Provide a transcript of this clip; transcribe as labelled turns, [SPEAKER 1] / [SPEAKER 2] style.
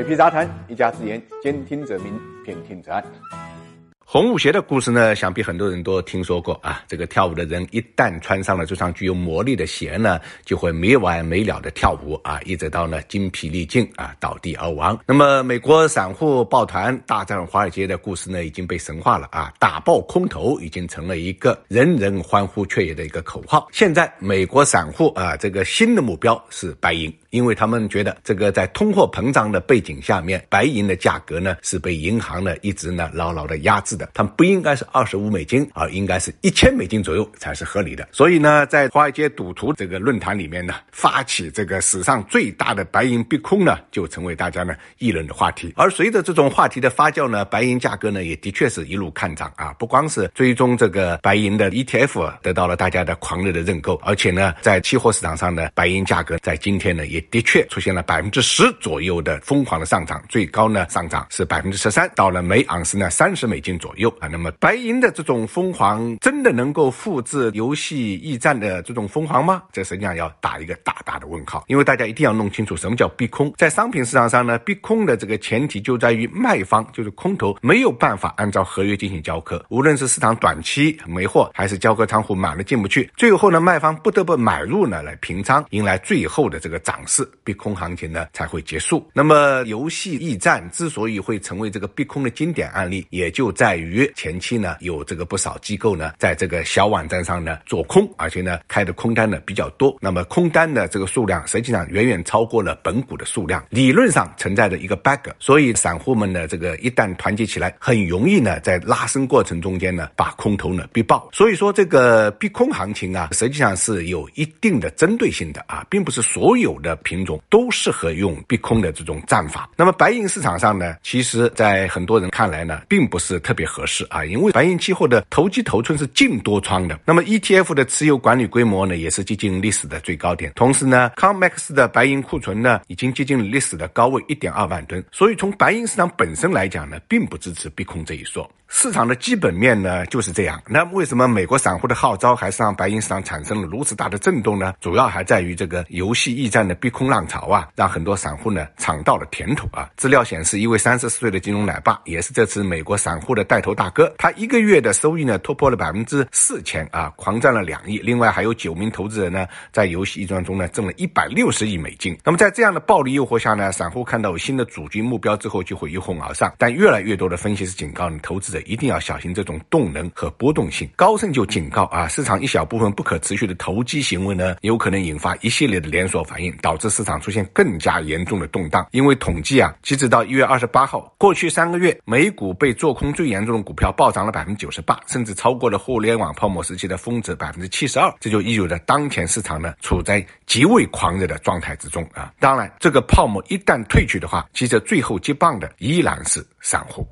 [SPEAKER 1] 水皮杂谈，一家之言，兼听则明，偏听则暗。
[SPEAKER 2] 红舞鞋的故事呢，想必很多人都听说过啊。这个跳舞的人一旦穿上了这双具有魔力的鞋呢，就会没完没了的跳舞啊，一直到呢精疲力尽啊，倒地而亡。那么，美国散户抱团大战华尔街的故事呢，已经被神化了啊，打爆空头已经成了一个人人欢呼雀跃的一个口号。现在，美国散户啊，这个新的目标是白银。因为他们觉得这个在通货膨胀的背景下面，白银的价格呢是被银行呢一直呢牢牢的压制的，他们不应该是二十五美金，而应该是一千美金左右才是合理的。所以呢，在华尔街赌徒这个论坛里面呢，发起这个史上最大的白银逼空呢，就成为大家呢议论的话题。而随着这种话题的发酵呢，白银价格呢也的确是一路看涨啊，不光是追踪这个白银的 ETF 得到了大家的狂热的认购，而且呢，在期货市场上的白银价格在今天呢也。的确出现了百分之十左右的疯狂的上涨，最高呢上涨是百分之十三，到了每盎司呢三十美金左右啊。那么白银的这种疯狂真的能够复制游戏驿站的这种疯狂吗？这实际上要打一个大大的问号，因为大家一定要弄清楚什么叫逼空。在商品市场上呢，逼空的这个前提就在于卖方就是空头没有办法按照合约进行交割，无论是市场短期没货，还是交割仓库满了进不去，最后呢卖方不得不买入呢来平仓，迎来最后的这个涨势。逼空行情呢才会结束。那么游戏驿站之所以会成为这个逼空的经典案例，也就在于前期呢有这个不少机构呢在这个小网站上呢做空，而且呢开的空单呢比较多。那么空单的这个数量实际上远远超过了本股的数量，理论上存在着一个 bug。所以散户们呢这个一旦团结起来，很容易呢在拉升过程中间呢把空头呢逼爆。所以说这个逼空行情啊，实际上是有一定的针对性的啊，并不是所有的品种。都适合用避空的这种战法。那么白银市场上呢，其实，在很多人看来呢，并不是特别合适啊，因为白银期货的投机头寸是净多仓的。那么 ETF 的持有管理规模呢，也是接近历史的最高点。同时呢，COMEX 的白银库存呢，已经接近历史的高位一点二万吨。所以从白银市场本身来讲呢，并不支持避空这一说。市场的基本面呢就是这样。那为什么美国散户的号召还是让白银市场产生了如此大的震动呢？主要还在于这个游戏驿站的避逼空浪潮啊，让很多散户呢尝到了甜头啊。资料显示，一位三十四岁的金融奶爸，也是这次美国散户的带头大哥，他一个月的收益呢突破了百分之四千啊，狂赚了两亿。另外还有九名投资人呢，在游戏一庄中呢挣了一百六十亿美金。那么在这样的暴利诱惑下呢，散户看到有新的主军目标之后，就会一哄而上。但越来越多的分析师警告呢，投资者。一定要小心这种动能和波动性。高盛就警告啊，市场一小部分不可持续的投机行为呢，有可能引发一系列的连锁反应，导致市场出现更加严重的动荡。因为统计啊，截止到一月二十八号，过去三个月美股被做空最严重的股票暴涨了百分之九十八，甚至超过了互联网泡沫时期的峰值百分之七十二。这就意味着当前市场呢处在极为狂热的状态之中啊。当然，这个泡沫一旦退去的话，其实最后接棒的依然是散户。